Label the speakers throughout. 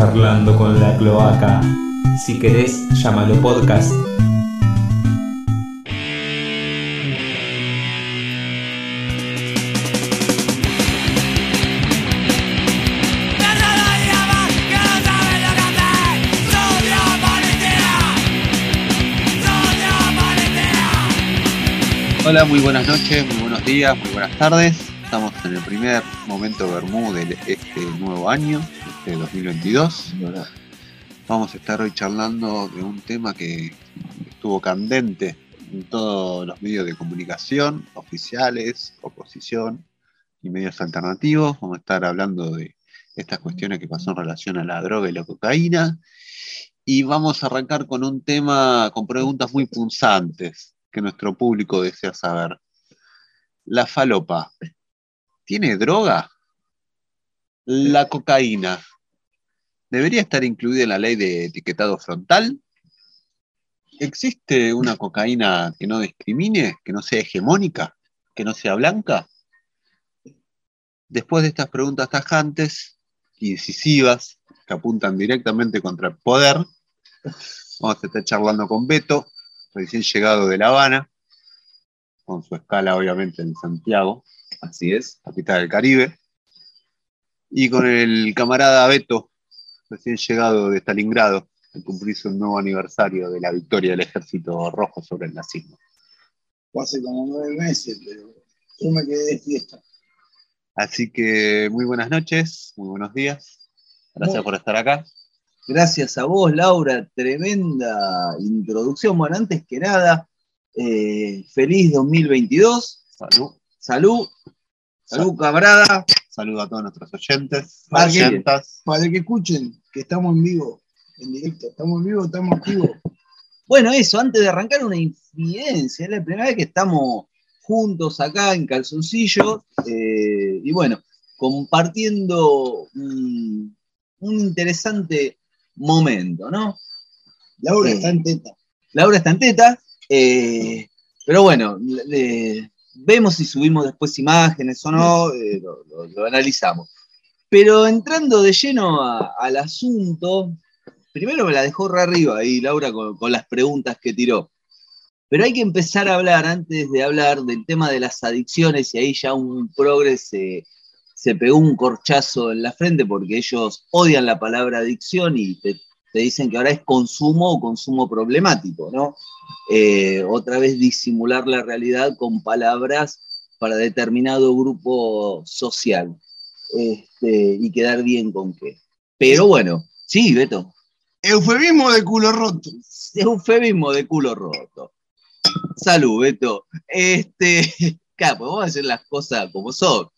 Speaker 1: charlando con la cloaca. Si querés, llámalo podcast.
Speaker 2: Hola, muy buenas noches, muy buenos días, muy buenas tardes. Estamos en el primer momento Bermú de este nuevo año, este 2022. Vamos a estar hoy charlando de un tema que estuvo candente en todos los medios de comunicación, oficiales, oposición y medios alternativos. Vamos a estar hablando de estas cuestiones que pasó en relación a la droga y la cocaína. Y vamos a arrancar con un tema con preguntas muy punzantes que nuestro público desea saber. La falopa, ¿tiene droga? La cocaína, ¿debería estar incluida en la ley de etiquetado frontal? ¿Existe una cocaína que no discrimine, que no sea hegemónica, que no sea blanca? Después de estas preguntas tajantes y que apuntan directamente contra el poder, vamos a estar charlando con Beto, recién llegado de La Habana, con su escala obviamente en Santiago,
Speaker 3: Así es.
Speaker 2: capital del Caribe, y con el camarada Beto, recién llegado de Stalingrado, al cumplirse un nuevo aniversario de la victoria del ejército rojo sobre el nazismo.
Speaker 4: Fue hace como nueve meses, pero yo me quedé de fiesta.
Speaker 2: Así que muy buenas noches, muy buenos días. Gracias
Speaker 3: Muy-
Speaker 2: por estar acá.
Speaker 3: Gracias a vos, Laura. Tremenda introducción. Bueno, antes que nada, eh, feliz 2022.
Speaker 2: Salud.
Speaker 3: Salud. Salud, camarada.
Speaker 2: Saludo a todos nuestros oyentes,
Speaker 4: bien.
Speaker 2: oyentas.
Speaker 4: Para que escuchen que estamos en vivo, en directo. Estamos en vivo, estamos activos.
Speaker 3: Bueno, eso, antes de arrancar una infidencia, es la primera vez que estamos juntos acá en calzoncillo eh, y bueno, compartiendo un, un interesante momento, ¿no?
Speaker 4: Laura
Speaker 3: Sí.
Speaker 4: está en teta.
Speaker 3: Laura está en teta, eh, pero bueno, le- vemos si subimos después imágenes o no, eh, lo, analizamos. Pero entrando de lleno al asunto, primero me la dejó re arriba ahí Laura con, con las preguntas que tiró. Pero hay que empezar a hablar, antes de hablar del tema de las adicciones, y ahí ya un progres se, se pegó un corchazo en la frente porque ellos odian la palabra adicción y te, te dicen que ahora es consumo o consumo problemático, ¿no? Eh, otra vez disimular la realidad con palabras para determinado grupo social este, y quedar bien con qué. Pero bueno, sí, Beto,
Speaker 4: Eufemismo de culo roto.
Speaker 3: eufemismo de culo roto. Salud, Beto. Este, claro, pues vamos a hacer las cosas como son.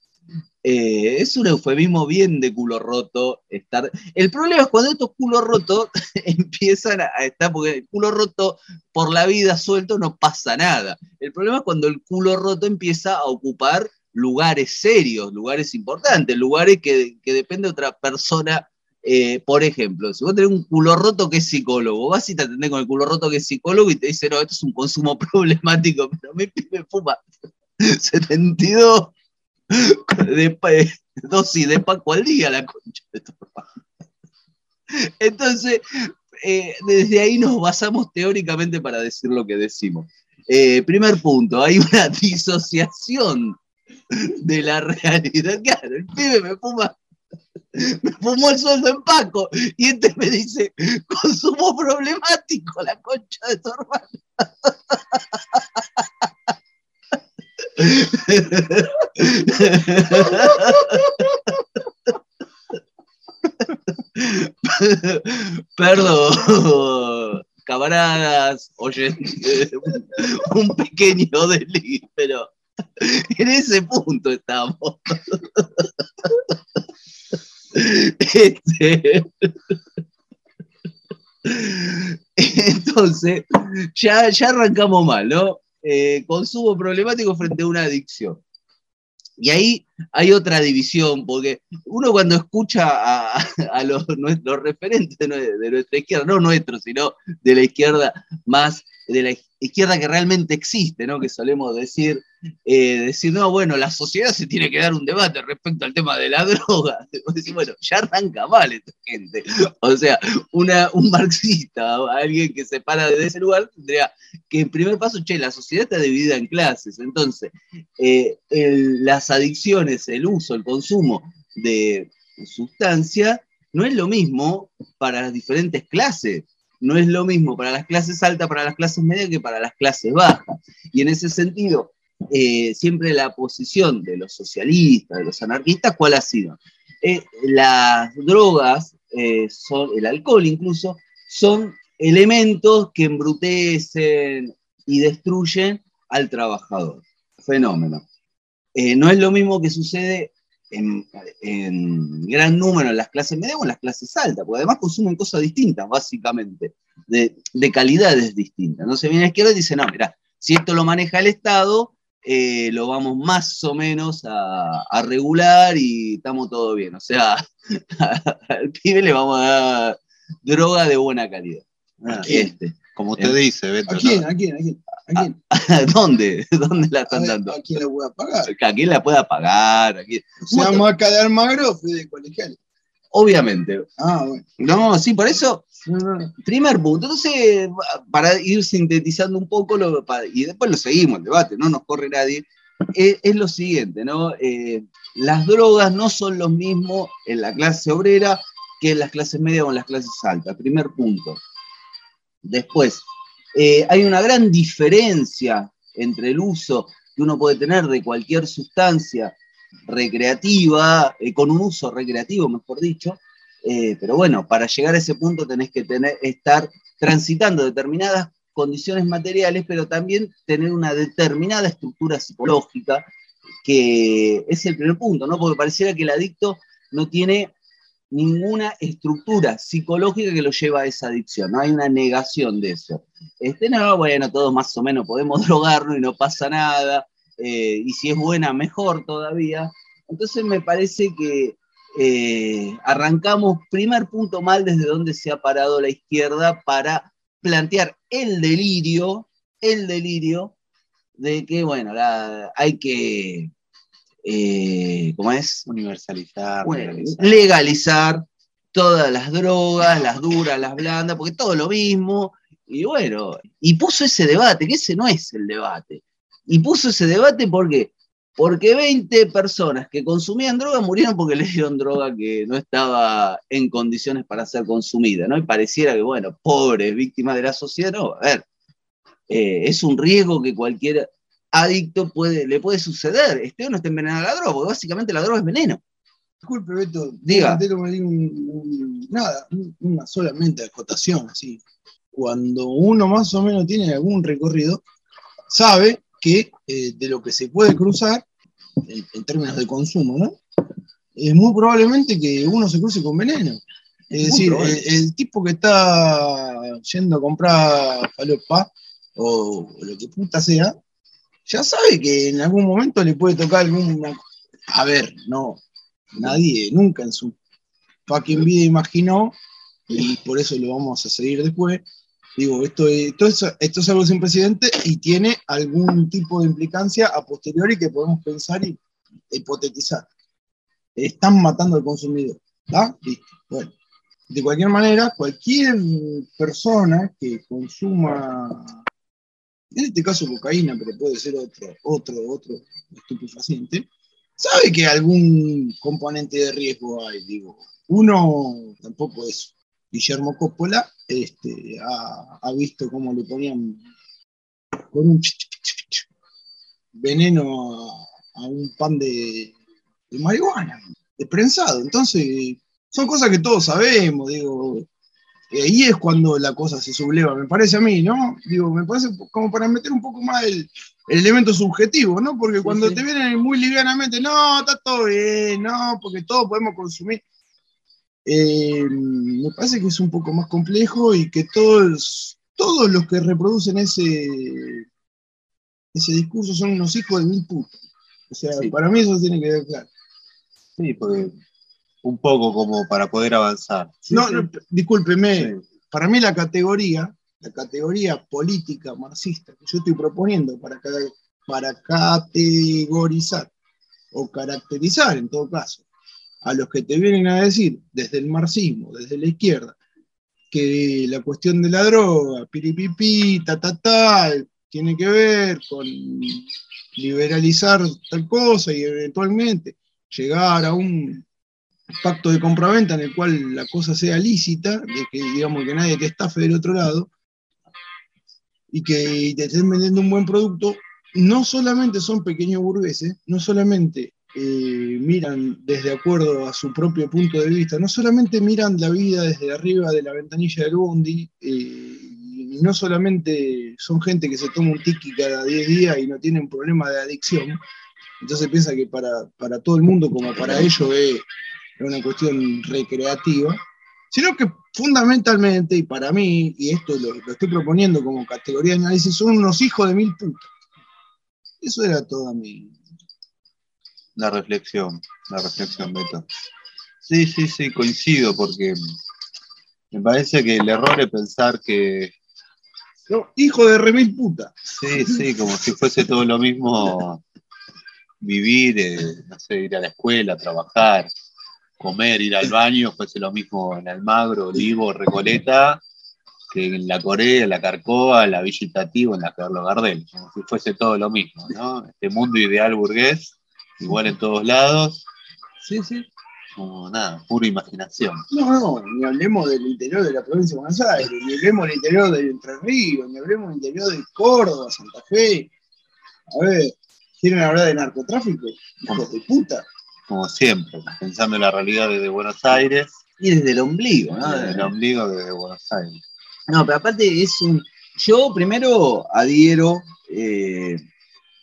Speaker 3: Eh, es un eufemismo bien de culo roto estar. El problema es cuando estos culos rotos empiezan a a estar, porque el culo roto por la vida suelto no pasa nada. El problema es cuando el culo roto empieza a ocupar lugares serios, lugares importantes, lugares que, que depende de otra persona eh, por ejemplo, si vos tenés un culo roto que es psicólogo, vas y te atendés con el culo roto que es psicólogo y te dice, no, esto es un consumo problemático, pero mi pibe fuma 72 de pa- dosis de Paco al día, la concha de tu. Entonces, eh, desde ahí nos basamos teóricamente para decir lo que decimos. Eh, primer punto, hay una disociación de la realidad. Claro, el pibe me fuma me fumó el sueldo en Paco y este me dice consumo problemático la concha de tu hermano. Perdón, camaradas, oyentes, un pequeño delito, pero en ese punto estamos. Este, Entonces, ya, ya arrancamos mal, ¿no? Eh, consumo problemático frente a una adicción. Y ahí hay otra división, porque uno cuando escucha a, los, nuestros referentes de nuestra izquierda, no nuestros, sino de la izquierda más, de la izquierda que realmente existe, ¿no? Que solemos decir, eh, decir, no, bueno, la sociedad se tiene que dar un debate respecto al tema de la droga. Bueno, ya arranca mal esta gente. O sea, una, un marxista, alguien que se para de ese lugar, tendría que en primer paso, che, la sociedad está dividida en clases. Entonces, eh, las adicciones, el uso, el consumo de sustancia, no es lo mismo para las diferentes clases. No es lo mismo para las clases altas, para las clases medias que para las clases bajas. Y en ese sentido, eh, siempre la posición de los socialistas, de los anarquistas, ¿cuál ha sido? Eh, las drogas, eh, son, el alcohol incluso, son elementos que embrutecen y destruyen al trabajador. Fenómeno. No es lo mismo que sucede en, gran número en las clases medias o en las clases altas, porque además consumen cosas distintas, básicamente, de, de calidades distintas. No se viene a izquierda y dice, no, mira, si esto lo maneja el Estado, eh, lo vamos más o menos a, a regular y estamos todo bien. O sea, al pibe le vamos a dar droga de buena calidad.
Speaker 2: Ah,
Speaker 3: Este.
Speaker 2: Como usted dice, Beto.
Speaker 4: ¿A quién?
Speaker 2: ¿no?
Speaker 4: ¿A quién? ¿A quién? ¿A quién?
Speaker 3: ¿Dónde? ¿Dónde la
Speaker 4: A,
Speaker 3: están
Speaker 4: ver,
Speaker 3: dando?
Speaker 4: ¿A quién la voy a pagar?
Speaker 3: ¿A quién la pueda pagar? ¿A quién?
Speaker 4: O sea. Maca de Almagro fue de colegial.
Speaker 3: Obviamente.
Speaker 4: Ah, bueno.
Speaker 3: No, sí, por eso. Primer punto. Entonces, para ir sintetizando un poco, y después lo seguimos, el debate, no nos corre nadie, eh, es lo siguiente, ¿no? Eh, las drogas no son los mismos en la clase obrera que en las clases medias o en las clases altas, primer punto. Después, eh, hay una gran diferencia entre el uso que uno puede tener de cualquier sustancia recreativa, con un uso recreativo, mejor dicho, eh, pero bueno, para llegar a ese punto tenés que tener, estar transitando determinadas condiciones materiales, pero también tener una determinada estructura psicológica, que es el primer punto, ¿no? Porque pareciera que el adicto no tiene ninguna estructura psicológica que lo lleva a esa adicción, no hay una negación de eso. Este, no, bueno, todos más o menos podemos drogarnos y no pasa nada, eh, y si es buena, mejor todavía. Entonces me parece que eh, arrancamos, primer punto mal desde donde se ha parado la izquierda para plantear el delirio, el delirio de que, bueno, la- hay que, eh, ¿cómo es?
Speaker 2: Universalizar.
Speaker 3: Bueno,
Speaker 2: legalizar.
Speaker 3: legalizar todas las drogas, las duras, las blandas, porque todo lo mismo. Y bueno, y puso ese debate, que ese no es el debate. Y puso ese debate porque, porque 20 personas que consumían droga murieron porque le dieron droga que no estaba en condiciones para ser consumida, ¿no? Y pareciera que, bueno, pobres víctimas de la sociedad, no, a ver, eh, es un riesgo que cualquier adicto puede, le puede suceder, esté o no esté envenenado la droga, porque básicamente la droga es veneno.
Speaker 4: Disculpe, Beto.
Speaker 3: Diga.
Speaker 4: Entero me di un- un- nada, un- una solamente acotación, así. Cuando uno más o menos tiene algún recorrido, sabe que eh, de lo que se puede cruzar, en, en términos de consumo, ¿no? Es muy probablemente que uno se cruce con veneno. Es
Speaker 3: Muy
Speaker 4: decir, el, el tipo que está yendo a comprar falopa o lo que puta sea, ya sabe que en algún momento le puede tocar alguna. A ver, no, nadie nunca en su fucking vida imaginó, y por eso lo vamos a seguir después. Digo, esto es, esto es, esto es algo sin precedente y tiene algún tipo de implicancia a posteriori que podemos pensar y hipotetizar. Están matando al consumidor. ¿Está? Listo. De cualquier manera, cualquier persona que consuma, en este caso cocaína, pero puede ser otro, otro, otro estupefaciente, sabe que algún componente de riesgo hay. Digo, uno tampoco es Guillermo Coppola, este, ha, ha visto cómo le ponían con un ch- ch- ch- ch- veneno a, a un pan de, de marihuana, de prensado. Entonces, son cosas que todos sabemos, digo. Y ahí es cuando la cosa se subleva, me parece a mí, ¿no? Digo, me parece como para meter un poco más el, el elemento subjetivo, ¿no? Porque cuando
Speaker 3: sí.
Speaker 4: te vienen muy livianamente, no, está todo bien, no, porque todos podemos consumir. Eh, me parece que es un poco más complejo y que todos, todos los que reproducen ese, ese discurso son unos hijos de mil putas. O sea,
Speaker 3: Sí.
Speaker 4: para mí eso tiene que ver claro.
Speaker 2: Sí, porque un poco como para poder avanzar.
Speaker 4: no, no, discúlpeme,
Speaker 2: Sí.
Speaker 4: para mí la categoría, la categoría política marxista que yo estoy proponiendo para para categorizar o caracterizar, en todo caso, a los que te vienen a decir desde el marxismo, desde la izquierda, que la cuestión de la droga, piripipi, ta, ta, ta, tiene que ver con liberalizar tal cosa y eventualmente llegar a un pacto de compraventa en el cual la cosa sea lícita, de que digamos que nadie te estafe del otro lado, y que te estén vendiendo un buen producto, no solamente son pequeños burgueses, no solamente eh, miran desde acuerdo a su propio punto de vista, no solamente miran la vida desde arriba de la ventanilla del bondi, eh, y no solamente son gente que se toma un tiki cada 10 días y no tienen problema de adicción, entonces piensa que para, para todo el mundo como para ellos es una cuestión recreativa, sino que fundamentalmente, y para mí, y esto lo, estoy proponiendo como categoría de análisis, son unos hijos de mil putas. Eso era toda mi,
Speaker 2: La reflexión, la reflexión, Beto. Sí, sí, sí, coincido, porque me parece que el error es pensar que,
Speaker 4: No, hijo de remil puta.
Speaker 2: sí, sí, como si fuese todo lo mismo vivir, eh, no sé, ir a la escuela, trabajar, comer, ir al baño, fuese lo mismo en Almagro, Olivo, Recoleta, que en la Corea, en la Carcoa, en la Villa Itativo, en la Carlos Gardel, como si fuese todo lo mismo, ¿no? Este mundo ideal burgués, igual en todos lados,
Speaker 3: Sí, sí.
Speaker 2: como nada, pura imaginación.
Speaker 4: No, no, ni hablemos del interior de la provincia de Buenos Aires, ni hablemos del interior del Entre Ríos, ni hablemos del interior de Córdoba, Santa Fe. A ver, ¿quieren hablar de narcotráfico? Hijos de puta.
Speaker 2: como siempre, pensando en la realidad desde Buenos Aires,
Speaker 3: Y desde el ombligo, ¿no?
Speaker 2: desde el ombligo desde Buenos Aires.
Speaker 3: No, pero aparte es un. Yo primero adhiero eh,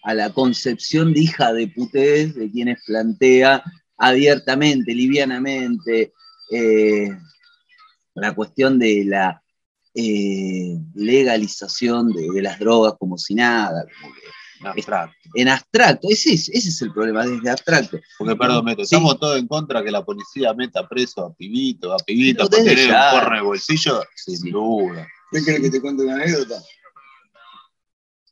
Speaker 3: a la concepción de hija de putés de quienes plantea abiertamente, livianamente, eh, la cuestión de la eh, legalización de, de las drogas como si nada, como que
Speaker 2: Abstracto.
Speaker 3: en abstracto. Ese es, ese es el problema, desde abstracto.
Speaker 2: Porque, perdón, Meto,
Speaker 3: Sí.
Speaker 2: estamos todos en contra que la policía meta preso a pibitos, a
Speaker 3: Pero
Speaker 2: por tener
Speaker 3: ya.
Speaker 2: un porno en el bolsillo, sin
Speaker 3: Sí.
Speaker 2: duda.
Speaker 4: ¿Qué querés que te cuente una anécdota?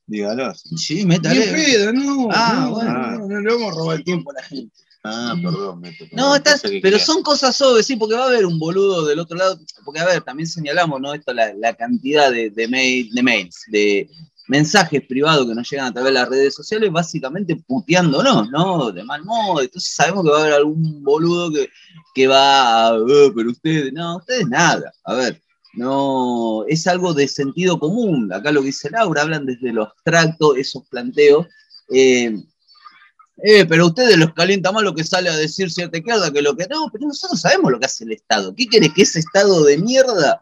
Speaker 2: Dígalo.
Speaker 3: Sí,
Speaker 4: Ni
Speaker 3: métale.
Speaker 4: pedo, no.
Speaker 3: Ah,
Speaker 4: no,
Speaker 3: bueno.
Speaker 4: no, no le vamos a robar el tiempo a la gente.
Speaker 2: Ah, perdón, Meto.
Speaker 3: No, estás, pero son cosas obvias, sí, porque va a haber un boludo del otro lado, porque a ver, también señalamos, ¿no? Esto, la, la cantidad de, de, mail- de mails, de mensajes privados que nos llegan a través de las redes sociales, básicamente puteándonos, ¿no? De mal modo. Entonces sabemos que va a haber algún boludo que, que va a, "Eh, pero ustedes, no, ustedes nada. A ver, no, es algo de sentido común. Acá lo que dice Laura, hablan desde lo abstracto, esos planteos. Eh, eh, pero ustedes los calienta más lo que sale a decir cierta izquierda que lo que no, pero nosotros sabemos lo que hace el Estado. ¿Qué querés que ese Estado de mierda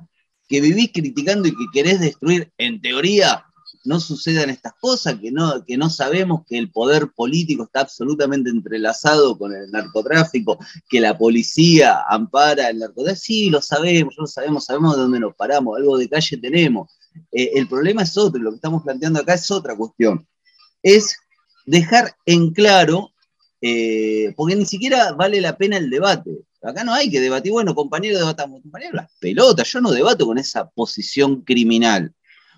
Speaker 3: que vivís criticando y que querés destruir, en teoría, no sucedan estas cosas, que no, que no sabemos que el poder político está absolutamente entrelazado con el narcotráfico, que la policía ampara el narcotráfico? Sí, lo sabemos, lo sabemos, sabemos de dónde nos paramos, algo de calle tenemos. Eh, el problema es otro, lo que estamos planteando acá es otra cuestión. Es dejar en claro, eh, porque ni siquiera vale la pena el debate. Acá no hay que debatir, bueno, compañero, debatamos, compañero, las pelotas, yo no debato con esa posición criminal,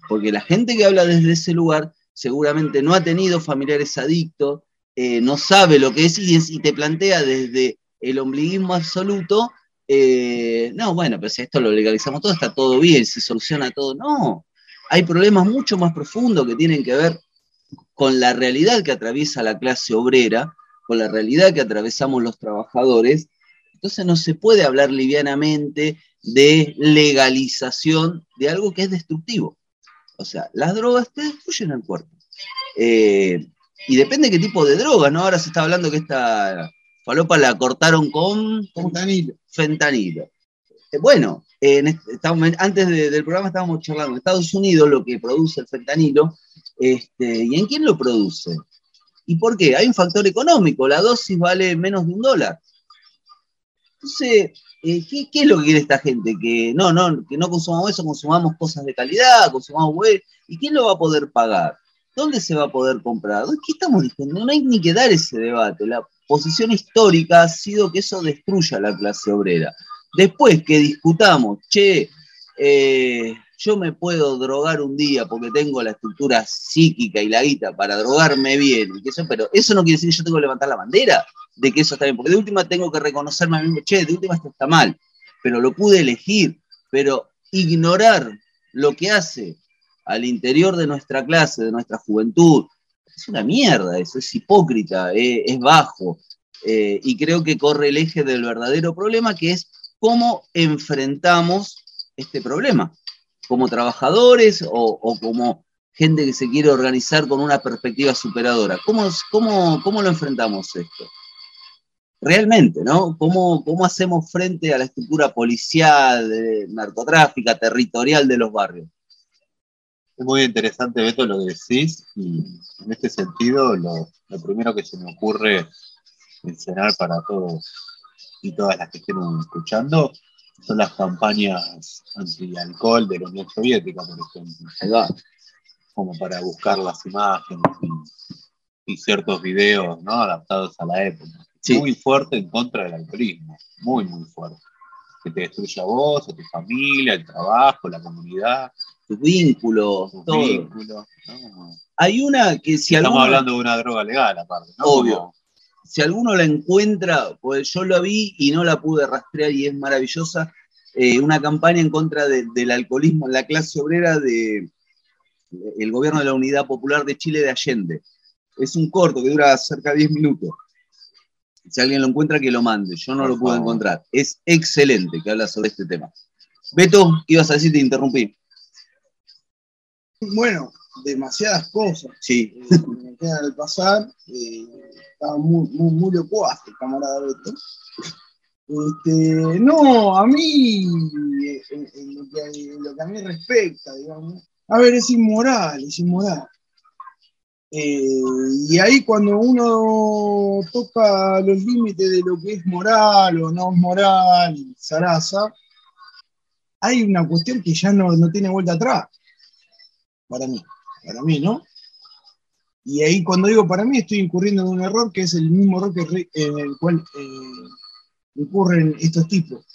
Speaker 3: porque la gente que habla desde ese lugar seguramente no ha tenido familiares adictos, eh, no sabe lo que es y, te plantea desde el ombliguismo absoluto, eh, no, bueno, si esto lo legalizamos todo, está todo bien, se soluciona todo. No, hay problemas mucho más profundos que tienen que ver con la realidad que atraviesa la clase obrera, con la realidad que atravesamos los trabajadores. Entonces no se puede hablar livianamente de legalización de algo que es destructivo. O sea, las drogas te destruyen el cuerpo. Eh, y depende qué tipo de drogas, ¿no? Ahora se está hablando que esta falopa la cortaron con.
Speaker 4: Fentanilo.
Speaker 3: fentanilo. Eh, bueno, en est- estábamos- antes de- del programa estábamos charlando en Estados Unidos lo que produce el fentanilo este, y en quién lo produce. ¿Y por qué? Hay un factor económico, la dosis vale menos de un dólar. Entonces, eh, ¿qué, es lo que quiere esta gente? Que no, no, que no consumamos eso, consumamos cosas de calidad, consumamos web. ¿Y quién lo va a poder pagar? ¿Dónde se va a poder comprar? ¿Qué estamos diciendo? No hay ni que dar ese debate. La posición histórica ha sido que eso destruya la clase obrera. Después que discutamos, che, eh, yo me puedo drogar un día porque tengo la estructura psíquica y la guita para drogarme bien, pero eso no quiere decir que yo tengo que levantar la bandera de que eso está bien, porque de última tengo que reconocerme a mí mismo, che, de última esto está mal, pero lo pude elegir, pero ignorar lo que hace al interior de nuestra clase, de nuestra juventud, es una mierda eso, es hipócrita, eh, es bajo, eh, y creo que corre el eje del verdadero problema, que es cómo enfrentamos este problema como trabajadores o, como gente que se quiere organizar con una perspectiva superadora. ¿Cómo, cómo, cómo lo enfrentamos esto? Realmente, ¿no? ¿Cómo, ¿Cómo hacemos frente a la estructura policial, narcotráfica, territorial de los barrios?
Speaker 2: Es muy interesante, Beto, lo que decís, y en este sentido, lo, lo primero que se me ocurre mencionar para todos y todas las que estén escuchando son las campañas anti-alcohol de la Unión Soviética, por ejemplo. Como para buscar las imágenes y, ciertos videos ¿no? adaptados a la época. Muy fuerte en contra del alcoholismo, muy, muy fuerte. Que te destruye a vos, a tu familia, el trabajo, la comunidad.
Speaker 3: Tus vínculos, todo. Hay una que si
Speaker 2: Estamos hablando de una droga legal, aparte. ¿no?
Speaker 3: Obvio si alguno la encuentra, pues yo la vi y no la pude rastrear y es maravillosa, eh, una campaña en contra del alcoholismo en la clase obrera del el gobierno de la Unidad Popular de Chile de Allende. Es un corto que dura cerca de 10 minutos. Si alguien lo encuentra, que lo mande. Yo no lo pude encontrar. Es excelente que habla sobre este tema. Beto, ibas a decir, te interrumpí.
Speaker 4: Bueno, demasiadas cosas.
Speaker 3: Sí.
Speaker 4: Eh, me quedan al pasar. Eh, estaba muy, muy, muy locuaz el camarada Beto. Este, no, a mí, en, lo que, a mí respecta, digamos, a ver, es inmoral, es inmoral. Eh, y ahí cuando uno toca los límites de lo que es moral o no es moral, zaraza, hay una cuestión que ya no, no tiene vuelta atrás, para mí, para mí, ¿no? Y ahí cuando digo para mí estoy incurriendo en un error que es el mismo error en el cual eh, ocurren estos tipos.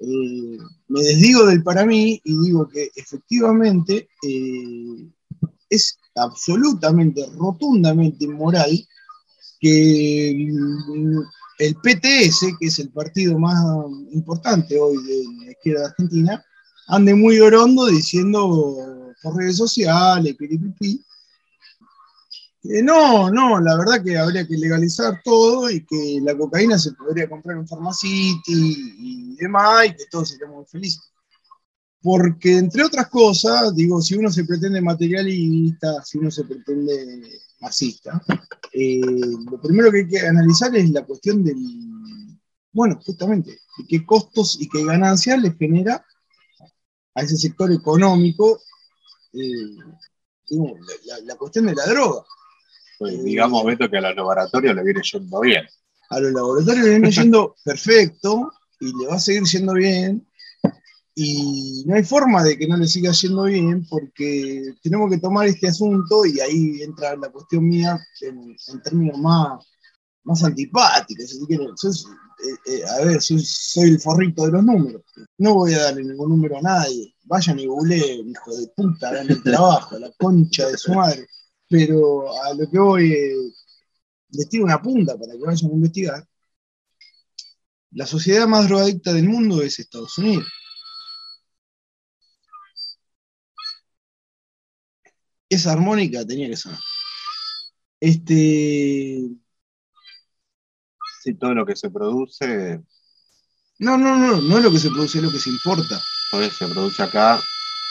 Speaker 4: Eh, me desdigo del para mí y digo que efectivamente eh, es absolutamente, rotundamente inmoral que mm, el PTS, que es el partido más importante hoy de la izquierda argentina, ande muy orondo diciendo por redes sociales, piripipi, no, no, la verdad que habría que legalizar todo y que la cocaína se podría comprar en Pharmacity y demás y que todos seríamos felices. Porque, entre otras cosas, digo, si uno se pretende materialista, si uno se pretende masista, eh, lo primero que hay que analizar es la cuestión del, bueno, justamente, qué costos y qué ganancias le genera a ese sector económico eh, la cuestión de la droga.
Speaker 2: Pues, digamos, Beto, que a los laboratorios le viene yendo bien.
Speaker 4: A los laboratorios le viene yendo perfecto y le va a seguir yendo bien. Y no hay forma de que no le siga yendo bien porque tenemos que tomar este asunto y ahí entra la cuestión mía en, términos más, más antipáticos. Eh, eh, a ver, soy, soy, el forrito de los números. No voy a darle ningún número a nadie. Vayan y googleen, hijo de puta, hagan el trabajo, la concha de su madre pero a lo que voy, eh, les tiro una punta para que vayan a investigar. La sociedad más drogadicta del mundo es Estados Unidos. Esa armónica tenía que sonar. Este.
Speaker 2: Sí, todo lo que se produce.
Speaker 4: No, no, no, no es lo que se produce, es lo que se importa.
Speaker 2: Pues se produce acá.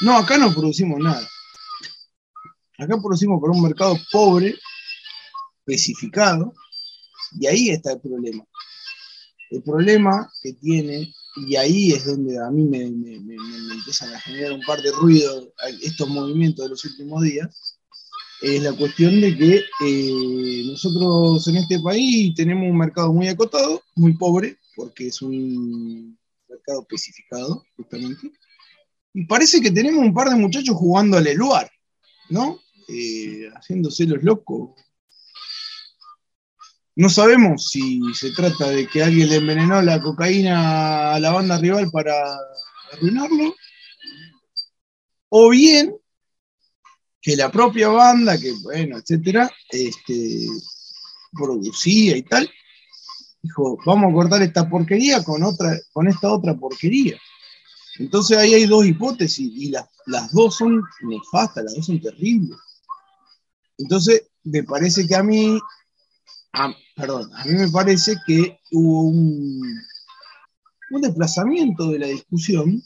Speaker 4: No, acá no producimos nada. Acá producimos para un mercado pobre, especificado, y ahí está el problema. El problema que tiene, y ahí es donde a mí me, empiezan a generar un par de ruidos estos movimientos de los últimos días, es la cuestión de que eh, nosotros en este país tenemos un mercado muy acotado, muy pobre, porque es un mercado especificado, justamente, y parece que tenemos un par de muchachos jugando al eluar, ¿no? Eh, haciéndose los locos. No sabemos si se trata de que alguien le envenenó la cocaína a la banda rival para arruinarlo, o bien que la propia banda, que bueno, etcétera, este, producía y tal, dijo, vamos a cortar esta porquería con, otra, con esta otra porquería. Entonces ahí hay dos hipótesis y las, las dos son nefastas, las dos son terribles. Entonces, me parece que a mí, perdón, a mí me parece que hubo un, un desplazamiento de la discusión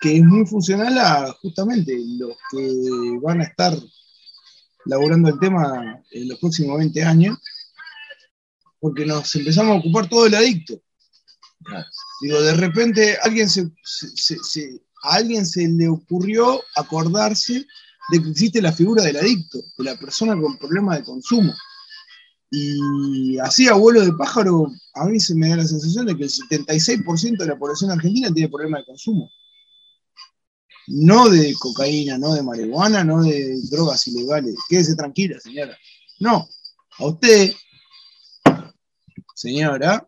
Speaker 4: que es muy funcional a justamente los que van a estar laborando el tema en los próximos 20 años, porque nos empezamos a ocupar todo el adicto. Digo, de repente alguien se- a alguien se le ocurrió acordarse de que existe la figura del adicto, de la persona con problemas de consumo. Y así, abuelo de pájaro, a mí se me da la sensación de que el 76% de la población argentina tiene problemas de consumo. No de cocaína, no de marihuana, no de drogas ilegales. Quédese tranquila, señora. No, a usted, señora,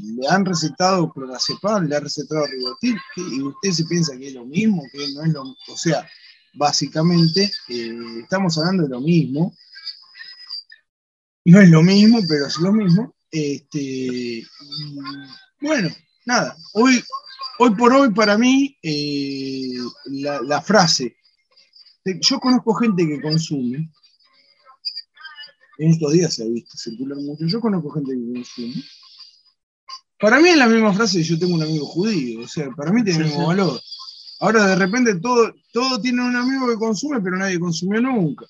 Speaker 4: le han recetado clonazepam, le han recetado ribotil, y usted se piensa que es lo mismo, que no es lo O sea, básicamente eh, estamos hablando de lo mismo. No es lo mismo, pero es lo mismo. Este, y, bueno, nada. Hoy, hoy por hoy, para mí, eh, la, la frase. Yo conozco gente que consume. En estos días se ha visto circular mucho. Yo conozco gente que consume. Para mí es la misma frase yo tengo un amigo judío. O sea, para mí tiene el mismo valor. Ahora de repente todo, todo tiene un amigo que consume, pero nadie consumió nunca.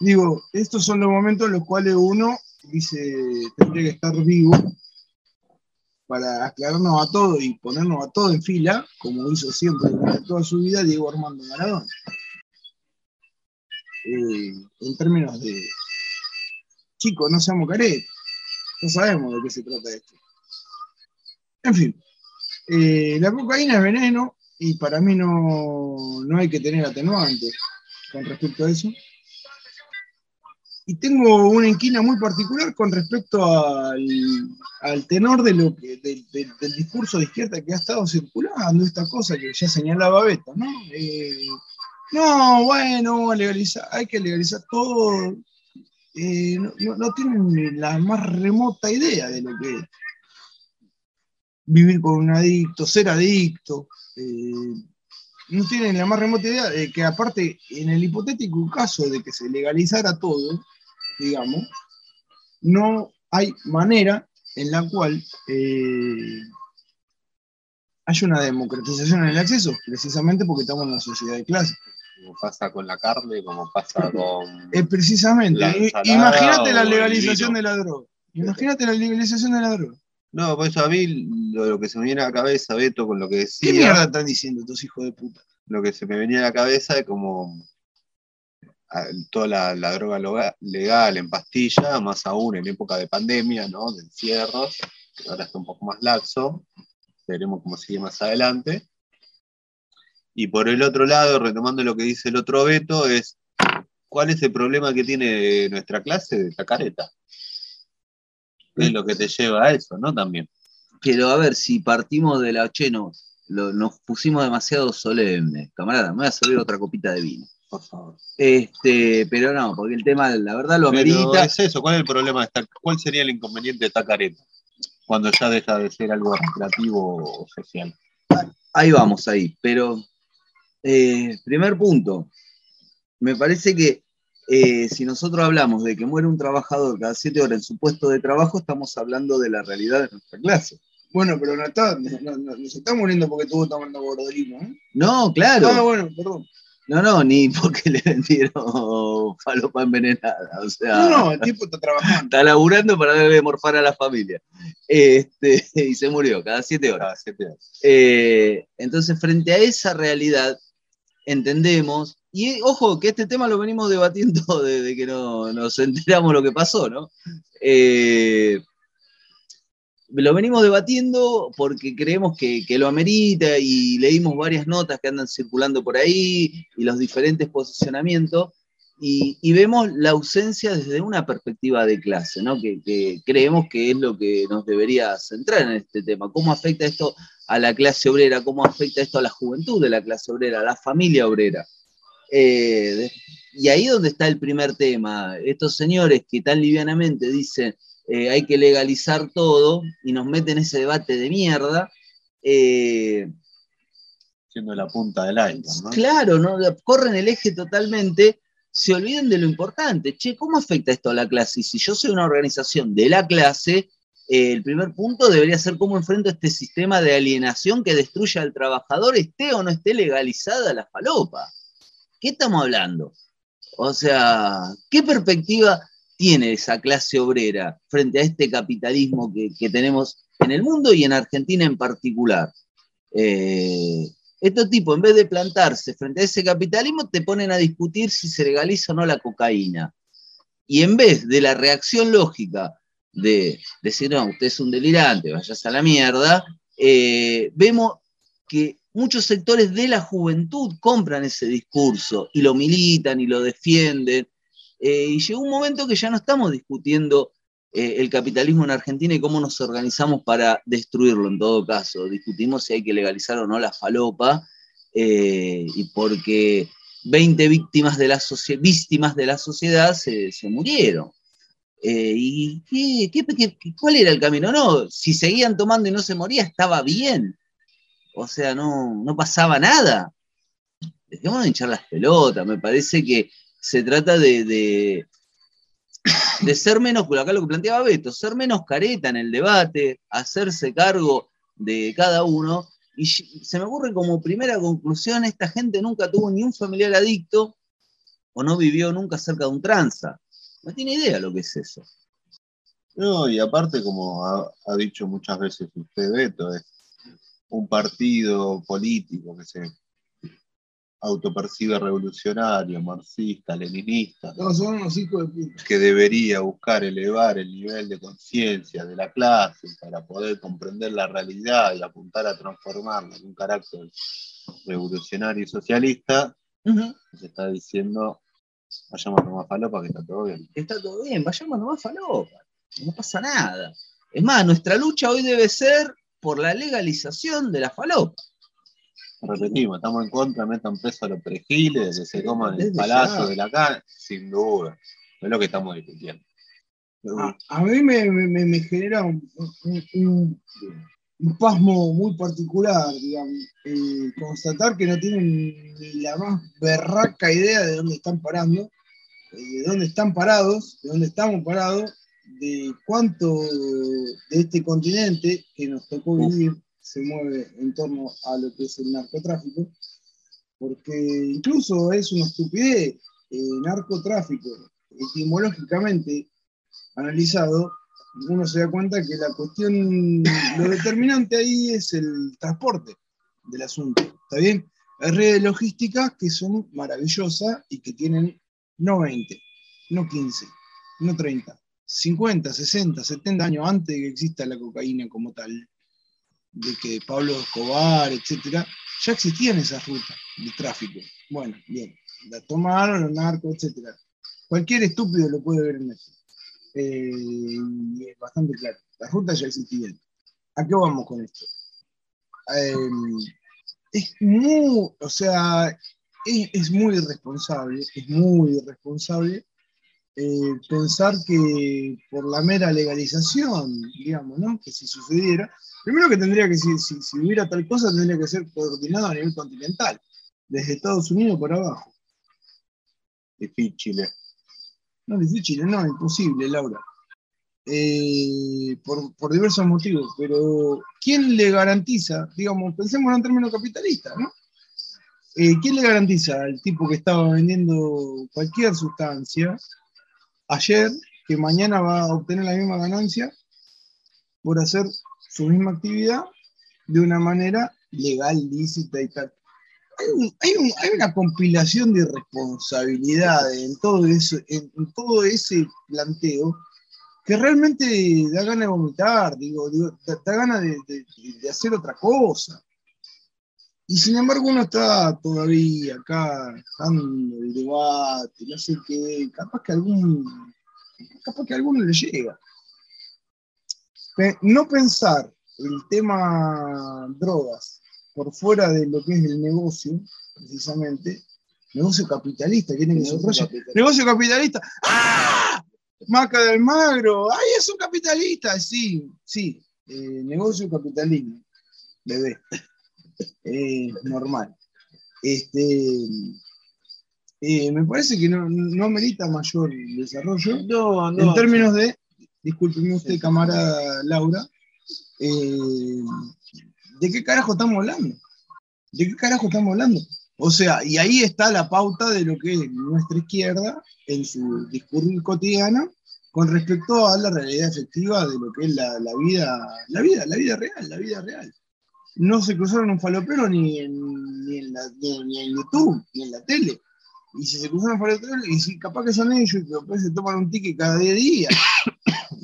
Speaker 4: Digo, estos son los momentos en los cuales uno dice, tendría que estar vivo para aclararnos a todo y ponernos a todo en fila, como hizo siempre durante toda su vida Diego Armando Maradona. Eh, en términos de, chicos, no seamos caretas, no sabemos de qué se trata esto. En fin, eh, la cocaína es veneno y para mí no, no hay que tener atenuantes con respecto a eso. Y tengo una inquina muy particular con respecto al, al tenor de lo del- discurso de izquierda que ha estado circulando, esta cosa que ya señalaba Beto, ¿no? Eh, no, bueno, legalizar, hay que legalizar todo. Eh, no, no- no tienen la más remota idea de lo que es vivir con un adicto, ser adicto. eh, no tienen la más remota idea de que aparte, en el hipotético caso de que se legalizara todo, digamos, no hay manera en la cual eh, haya una democratización en el acceso, precisamente porque estamos en una sociedad de clase.
Speaker 2: Como pasa con la carne, como pasa con.
Speaker 4: Eh, precisamente,
Speaker 2: ensalada
Speaker 4: imagínate la legalización de la droga. Imagínate la legalización de la droga.
Speaker 2: No, por eso a mí lo, lo que se me viene a la cabeza, Beto, con lo que
Speaker 4: ¿Qué
Speaker 2: decía,
Speaker 4: mierda están diciendo estos hijos de puta?
Speaker 2: lo que se me venía a la cabeza es como a- toda la, la droga legal en pastilla, más aún en época de pandemia, ¿no? De encierros, que ahora está un poco más laxo, veremos cómo sigue más adelante. Y por el otro lado, retomando lo que dice el otro Beto, es ¿cuál es el problema que tiene nuestra clase de la careta? ¿Qué es lo que te lleva a eso, no? También.
Speaker 3: Pero a ver, si partimos de la che, no, lo- nos pusimos demasiado solemnes. Camarada, me voy a servir otra copita de vino.
Speaker 2: Por favor.
Speaker 3: Este, pero no, porque el tema, la verdad, lo
Speaker 2: Pero
Speaker 3: amerita.
Speaker 2: es eso, ¿cuál es el problema de esta, cuál sería el inconveniente de esta careta? Cuando ya deja de ser algo recreativo o social.
Speaker 3: Ahí vamos, ahí. Pero, eh, primer punto, me parece que eh, si nosotros hablamos de que muere un trabajador cada siete horas en su puesto de trabajo, estamos hablando de la realidad de nuestra clase.
Speaker 4: Bueno, pero no está, no, no- no- no se está muriendo porque estuvo tomando gordolino, ¿eh?
Speaker 3: No, claro.
Speaker 4: Ah, bueno, perdón.
Speaker 3: No, no, ni porque le vendieron falopa envenenada. O sea,
Speaker 4: No, no, el tipo está trabajando.
Speaker 3: está laburando para darle morfar a la familia. Este, y se murió cada siete horas.
Speaker 2: Cada siete horas.
Speaker 3: Eh, entonces, frente a esa realidad, entendemos, y ojo, que este tema lo venimos debatiendo desde que no, nos enteramos lo que pasó, ¿no? Eh, lo venimos debatiendo porque creemos que, lo amerita y leímos varias notas que andan circulando por ahí y los diferentes posicionamientos. y, vemos la ausencia desde una perspectiva de clase, ¿no? Que creemos que es lo que nos debería centrar en este tema. ¿Cómo afecta esto a la clase obrera? ¿Cómo afecta esto a la juventud de la clase obrera, a la familia obrera? Eh, y ahí donde está el primer tema. Estos señores que tan livianamente dicen eh, hay que legalizar todo y nos meten ese debate de mierda. eh,
Speaker 2: Siendo la punta del iceberg, ¿no?
Speaker 3: Claro, ¿no? corren el eje totalmente, se olviden de lo importante. Che, ¿cómo afecta esto a la clase? Y si yo soy una organización de la clase, eh, el primer punto debería ser cómo enfrento este sistema de alienación que destruye al trabajador, esté o no esté legalizada la falopa. ¿Qué estamos hablando? O sea, ¿qué perspectiva tiene esa clase obrera frente a este capitalismo que, tenemos en el mundo y en Argentina en particular? Eh, estos tipos, en vez de plantarse frente a ese capitalismo, te ponen a discutir si se legaliza o no la cocaína. Y en vez de la reacción lógica de decir, no, usted es un delirante, vayas a la mierda, eh, vemos que muchos sectores de la juventud compran ese discurso y lo militan y lo defienden. Eh, y llegó un momento que ya no estamos discutiendo eh, el capitalismo en Argentina y cómo nos organizamos para destruirlo en todo caso. Discutimos si hay que legalizar o no la falopa, eh, y porque 20 víctimas de la, víctimas de la sociedad se, murieron. ¿Y qué- qué- cuál era el camino? No, si seguían tomando y no se moría, estaba bien. O sea, no, no pasaba nada. Dejemos de hinchar las pelotas. Me parece que se trata de, de, ser menos, acá lo que planteaba Beto, ser menos careta en el debate, hacerse cargo de cada uno. Y se me ocurre como primera conclusión, esta gente nunca tuvo ni un familiar adicto o no vivió nunca cerca de un tranza. No tiene idea lo que es eso.
Speaker 2: No, y aparte, como ha, ha dicho muchas veces usted, Beto, es un partido político que se autopercibe revolucionario, marxista, leninista,
Speaker 4: No, son unos hijos de puta.
Speaker 2: que debería buscar elevar el nivel de conciencia de la clase para poder comprender la realidad y apuntar a transformarla en un carácter revolucionario y socialista, se está diciendo, vayamos a tomar falopa que está todo bien.
Speaker 3: Está todo bien, vayamos nomás falopa. No pasa nada. Es más, nuestra lucha hoy debe ser por la legalización de la falopa.
Speaker 2: Repetimos, estamos en contra, metan preso a los perejiles, que se coman el palazo
Speaker 3: ya.
Speaker 2: de la cara, sin duda. Es lo que estamos discutiendo.
Speaker 4: A, a mí me, me- me- me genera un, un- un- un pasmo muy particular, digamos, eh, constatar que no tienen ni la más berraca idea de dónde están parando, eh, de dónde están parados, de dónde estamos parados, de cuánto de este continente que nos tocó vivir se mueve en torno a lo que es el narcotráfico, porque incluso es una estupidez, eh, narcotráfico, etimológicamente analizado, uno se da cuenta que la cuestión, lo determinante ahí es el transporte del asunto, ¿está bien? Hay redes logísticas que son maravillosas y que tienen no 20, no 15, no 30, 50, 60, 70 años antes de que exista la cocaína como tal, de que Pablo Escobar, etcétera, ya existían esas rutas de tráfico. Bueno, bien, la tomaron los narcos, etcétera. Cualquier estúpido lo puede ver en esto. Eh, y es bastante claro. Las rutas ya existían. ¿A qué vamos con esto? Eh, es muy, o sea, es muy irresponsable, es muy irresponsable eh, pensar que por la mera legalización, digamos, ¿no? Que si sucediera, primero que tendría que, si, si, si hubiera tal cosa, tendría que ser coordinado a nivel continental, desde Estados Unidos por abajo.
Speaker 2: Difícil. eh.
Speaker 4: No, difícil, no, imposible, Laura. Eh, por, por diversos motivos, pero ¿quién le garantiza, digamos, pensemos en términos capitalistas, ¿no? Eh, ¿Quién le garantiza al tipo que estaba vendiendo cualquier sustancia ayer que mañana va a obtener la misma ganancia por hacer su misma actividad de una manera legal, lícita y tal? Hay, un- hay un- hay una compilación de irresponsabilidades en todo, eso, en, todo ese planteo que realmente da ganas de vomitar, digo, digo, da, da ganas de hacer otra cosa. Y sin embargo uno está todavía acá, dando el debate, no sé qué, capaz que algún, capaz que a alguno le llega. No pensar el tema drogas por fuera de lo que es el negocio, precisamente, negocio capitalista, quieren que
Speaker 3: Negocio capitalista.
Speaker 4: Negocio capitalista. ¡Ah! Maca del Magro. ¡Ay, es un capitalista! Sí, sí. eh, negocio capitalismo. Bebé. Eh, normal. Este, eh, me parece que no, no merita mayor desarrollo.
Speaker 3: No, no.
Speaker 4: En términos de, discúlpeme usted, camarada Laura, eh, ¿de qué carajo estamos hablando? ¿De qué carajo estamos hablando? O sea, y ahí está la pauta de lo que es nuestra izquierda en su discurso cotidiano con respecto a la realidad efectiva de lo que es la, la vida, la vida, la vida real, la vida real. No se cruzaron un falopero ni en, ni en, la- ni- ni en YouTube, ni en la tele. Y si se cruzaron un falopero, y si capaz que son ellos, y después se toman un ticket cada 10 días.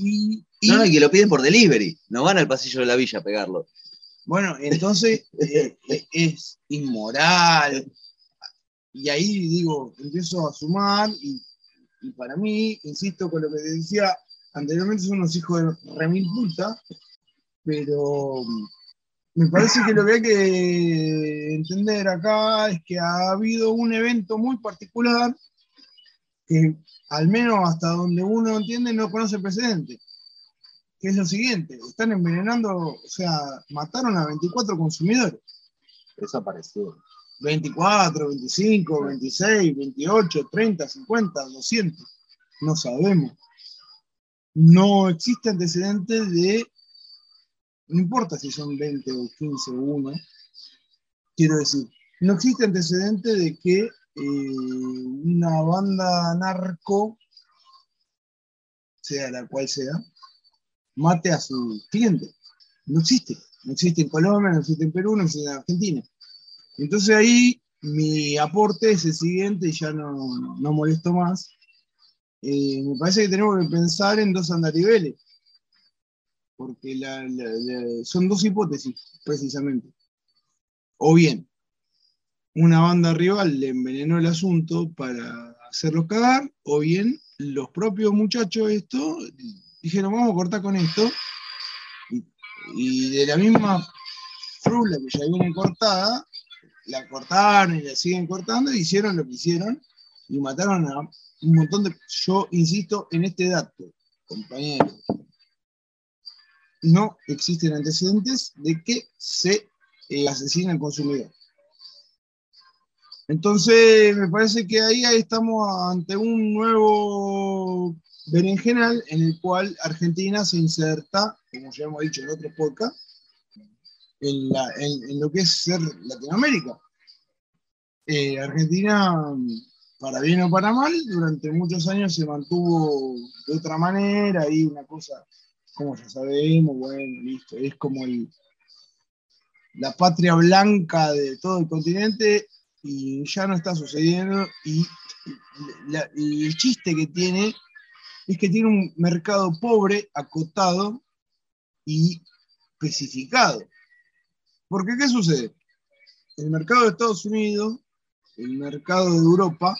Speaker 4: Y, y-
Speaker 3: No, no, y que lo piden por delivery. No van al pasillo de la villa a pegarlo.
Speaker 4: Bueno, entonces eh, eh, es inmoral. Y ahí digo, empiezo a sumar y, y para mí, insisto con lo que te decía anteriormente, son unos hijos de remil puta, pero me parece que lo que hay que entender acá es que ha habido un evento muy particular que al menos hasta donde uno entiende no conoce precedente que es lo siguiente, están envenenando, o sea, mataron a 24 consumidores.
Speaker 2: Desapareció.
Speaker 4: 24, 25, 26, 28, 30, 50, 200. No sabemos. No existe antecedente de, no importa si son 20 o 15 o 1, quiero decir, no existe antecedente de que eh, una banda narco, sea la cual sea, mate a su cliente. No existe. No existe en Colombia, no existe en Perú, no existe en Argentina. Entonces ahí mi aporte es el siguiente y ya no, no molesto más. Eh, me parece que tenemos que pensar en dos andariveles. Porque son dos hipótesis, precisamente. O bien, una banda rival le envenenó el asunto para hacerlos cagar, o bien los propios muchachos esto dijeron, vamos a cortar con esto, y, y de la misma frula que ya viene cortada, la cortaron y la siguen cortando, y hicieron lo que hicieron, y mataron a un montón de... Yo insisto en este dato, compañeros. No existen antecedentes de que se eh, asesine al consumidor. Entonces, me parece que ahí, ahí estamos ante un nuevo berenjenal en el cual Argentina se inserta, como ya hemos dicho en otros podcasts, en, la- en lo que es ser Latinoamérica. Eh, Argentina, para bien o para mal, durante muchos años se mantuvo de otra manera y una cosa, como ya sabemos, bueno, listo, es como la patria blanca de todo el continente y ya no está sucediendo y el chiste que tiene es que tiene un mercado pobre, acotado y especificado. Porque ¿qué sucede? El mercado de Estados Unidos, el mercado de Europa,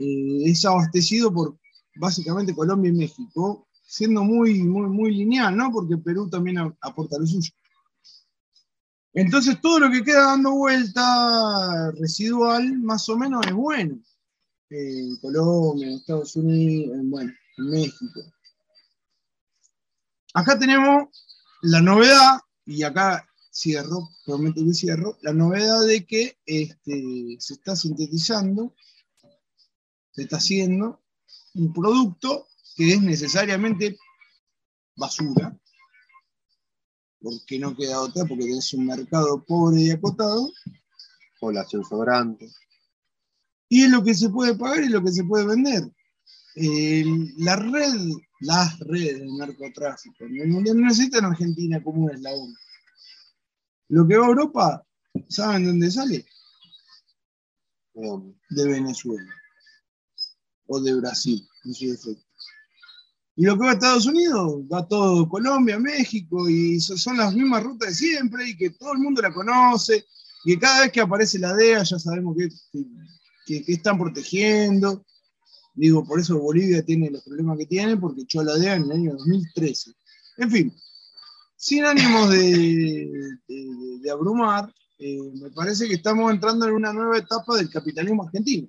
Speaker 4: eh, es abastecido por básicamente Colombia y México, siendo muy, muy, muy lineal, ¿no? Porque Perú también aporta lo suyo. Entonces todo lo que queda dando vuelta residual, más o menos, es bueno. En Colombia, en Estados Unidos, en, bueno, en México. Acá tenemos la novedad, y acá cierro, prometo que cierro, la novedad de que este, se está sintetizando, se está haciendo un producto que es necesariamente basura, porque no queda otra, porque tenés un mercado pobre y acotado,
Speaker 2: Población sobrante.
Speaker 4: y es lo que se puede pagar y lo que se puede vender. Eh, la red, las redes de narcotráfico en el mundial no necesitan Argentina como un eslabón. Lo que va a Europa, ¿saben dónde sale?
Speaker 2: De
Speaker 4: Venezuela o de Brasil, en su defecto. Y lo que va a Estados Unidos, va todo Colombia, México, y so- son las mismas rutas de siempre, y que todo el mundo la conoce, que cada vez que aparece la DEA ya sabemos que, que, están protegiendo. Digo, por eso Bolivia tiene los problemas que tiene, porque echó la DEA en el año 2013. En fin, sin ánimos de, de- de abrumar, eh, me parece que estamos entrando en una nueva etapa del capitalismo argentino,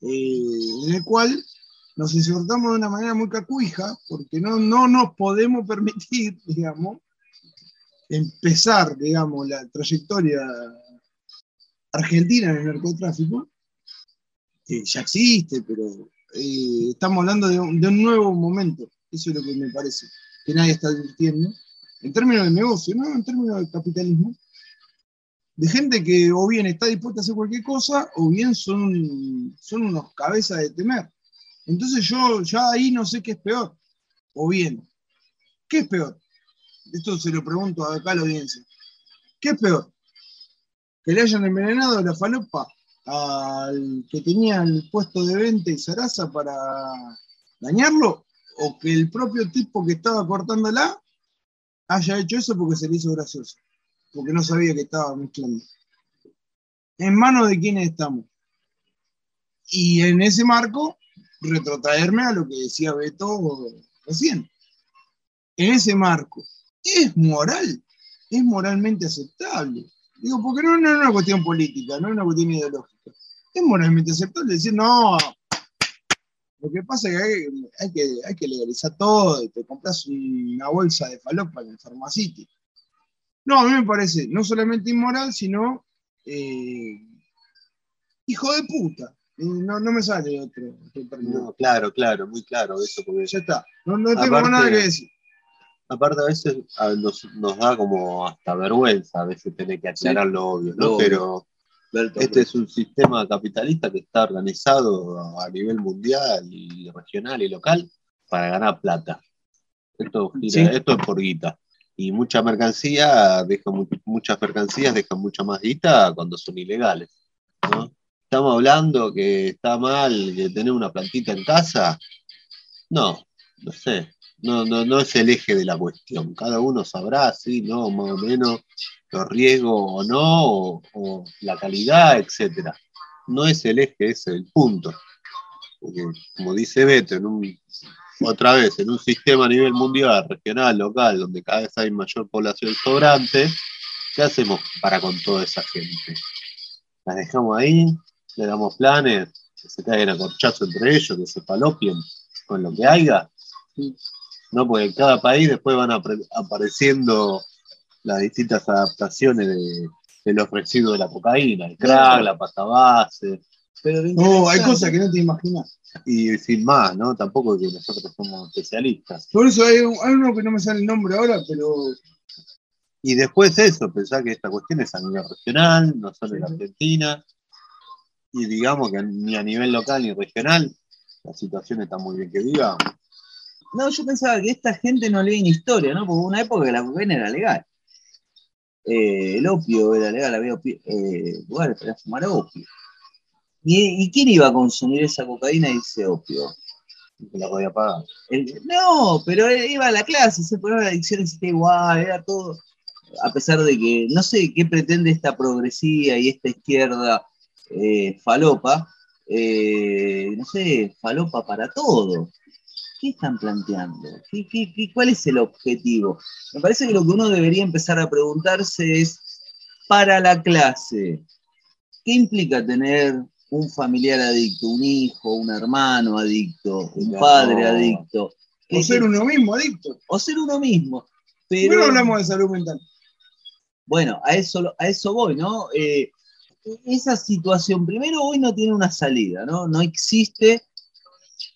Speaker 4: eh, en el cual nos insertamos de una manera muy cacuija, porque no, no nos podemos permitir, digamos, empezar, digamos, la trayectoria argentina en el narcotráfico, que ya existe, pero eh, estamos hablando de un, de un nuevo momento, eso es lo que me parece, que nadie está advirtiendo, en términos de negocio, no en términos de capitalismo, de gente que o bien está dispuesta a hacer cualquier cosa, o bien son, son unos cabezas de temer. Entonces yo ya ahí no sé qué es peor, o bien, ¿qué es peor? Esto se lo pregunto acá a la audiencia. ¿Qué es peor? ¿Que le hayan envenenado la falopa al que tenía el puesto de venta y zaraza para dañarlo? ¿O que el propio tipo que estaba cortándola haya hecho eso porque se le hizo gracioso? Porque no sabía que estaba mezclando. ¿En manos de quiénes estamos? Y en ese marco, retrotraerme a lo que decía Beto recién. En ese marco, es moral, es moralmente aceptable. Digo, porque no, es una cuestión política, no es una cuestión ideológica. Es moralmente aceptable decir, no, lo que pasa es que hay, hay que hay que legalizar todo, te compras una bolsa de falopa en el farmacity. No, a mí me parece no solamente inmoral, sino eh, hijo de puta. No, no me sale otro.
Speaker 2: No, claro, claro, muy claro eso, porque
Speaker 4: Ya está, no, no tengo
Speaker 2: Aparte-
Speaker 4: nada que decir.
Speaker 2: aparte a veces a- nos, nos da como hasta vergüenza a veces tener que aclarar lo obvio, ¿no?
Speaker 3: Lo.
Speaker 2: Pero este es un sistema capitalista que está organizado a nivel mundial y regional y local para ganar plata. Esto, gira-
Speaker 4: Sí.
Speaker 2: esto es por guita. Y mucha mercancía, deja mu- muchas mercancías dejan mucha más guita cuando son ilegales. ¿no? Estamos hablando que está mal que tener una plantita en casa. No, no sé. No, no, no es el eje de la cuestión. Cada uno sabrá, sí, no, más o menos, los riesgos o no, o, la calidad, etcétera. No es el eje, es el punto. Porque, como dice Beto, otra vez, en un sistema a nivel mundial, regional, local, donde cada vez hay mayor población sobrante, ¿qué hacemos para con toda esa gente? ¿Las dejamos ahí? ¿Le damos planes? ¿Que se caigan a corchazo entre ellos? ¿Que se palopien con lo que haya? No, porque en cada país después van apareciendo las distintas adaptaciones de, de los residuos de la cocaína, el crack, la pasta base,
Speaker 3: pero
Speaker 4: No, hay cosas que no te imaginas.
Speaker 2: y sin más, ¿no? Tampoco que nosotros somos especialistas.
Speaker 4: Por eso hay, un- hay uno que no me sale el nombre ahora, pero
Speaker 2: Y después eso, pensar que esta cuestión es a nivel regional, no solo en
Speaker 4: sí.
Speaker 2: Argentina, y digamos que ni a nivel local ni regional, la situación está muy bien que diga.
Speaker 3: No, yo pensaba que esta gente no leía en historia, ¿no? Porque una época que la cocaína era legal. Eh, el opio era legal, había eh, lugares para fumar opio. ¿Y, quién iba a consumir esa cocaína y ese opio?
Speaker 2: que la podía pagar.
Speaker 3: No, pero iba a la clase, se ponía la adicción y se igual, era todo. A pesar de que no sé qué pretende esta progresía y esta izquierda eh, falopa, eh, no sé, falopa para todo. ¿Qué están planteando? ¿Qué, qué- qué- cuál es el objetivo? Me parece que lo que uno debería empezar a preguntarse es, para la clase, ¿qué implica tener un familiar adicto, un hijo, un hermano adicto, un
Speaker 2: No.
Speaker 3: padre adicto? ¿Qué-
Speaker 4: o ser uno mismo adicto.
Speaker 3: o ser uno mismo?
Speaker 4: ¿Por
Speaker 3: Pero,
Speaker 4: no hablamos de salud mental?
Speaker 3: bueno, a eso, a eso voy, ¿no? Eh, esa situación, primero, hoy no tiene una salida, ¿no? No existe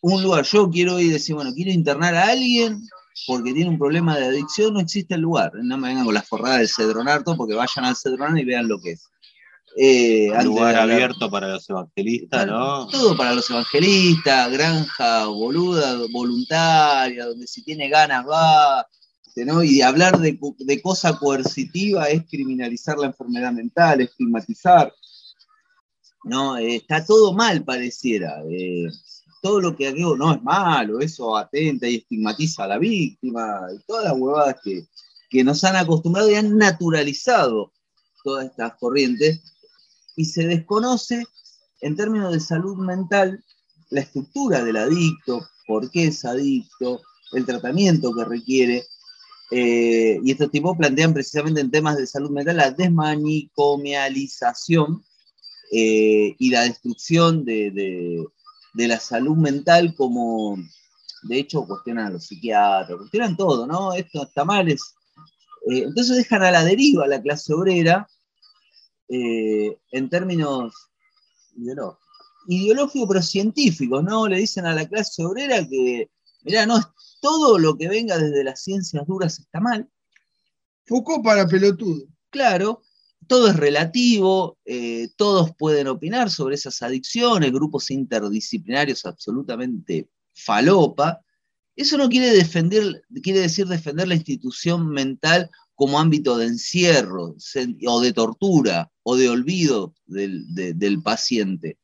Speaker 3: un lugar. Yo quiero ir y decir, bueno, quiero internar a alguien porque tiene un problema de adicción, no existe el lugar. No me vengan con las forradas del Cedronarto porque vayan al Cedronar y vean lo que es. Eh,
Speaker 2: Un lugar abierto para los evangelistas, ¿no?
Speaker 3: Todo para los evangelistas, granja boluda, voluntaria, donde si tiene ganas va. Este. Y hablar de, cosa coercitiva es criminalizar la enfermedad mental, estigmatizar. ¿no? Eh, está todo mal, pareciera. Eh, todo lo que hago no es malo, eso atenta y estigmatiza a la víctima, y todas las huevadas que nos han acostumbrado y han naturalizado todas estas corrientes, y se desconoce en términos de salud mental la estructura del adicto, por qué es adicto, el tratamiento que requiere. Eh, y estos tipos plantean precisamente en temas de salud mental la desmanicomialización eh, y la destrucción de, la salud mental como, de hecho, cuestionan a los psiquiatras, cuestionan todo, ¿no? Esto está mal, eh, entonces dejan a la deriva a la clase obrera en términos ideológicos, ideológicos pero científicos, ¿no? Le dicen a la clase obrera que, mirá, no, todo lo que venga desde las ciencias duras está mal,
Speaker 4: Foucault para pelotudo.
Speaker 3: claro, todo es relativo, eh, todos pueden opinar sobre esas adicciones, grupos interdisciplinarios absolutamente falopa. Eso no quiere, defender, quiere decir defender la institución mental como ámbito de encierro se- o de tortura o de olvido del, de- del paciente,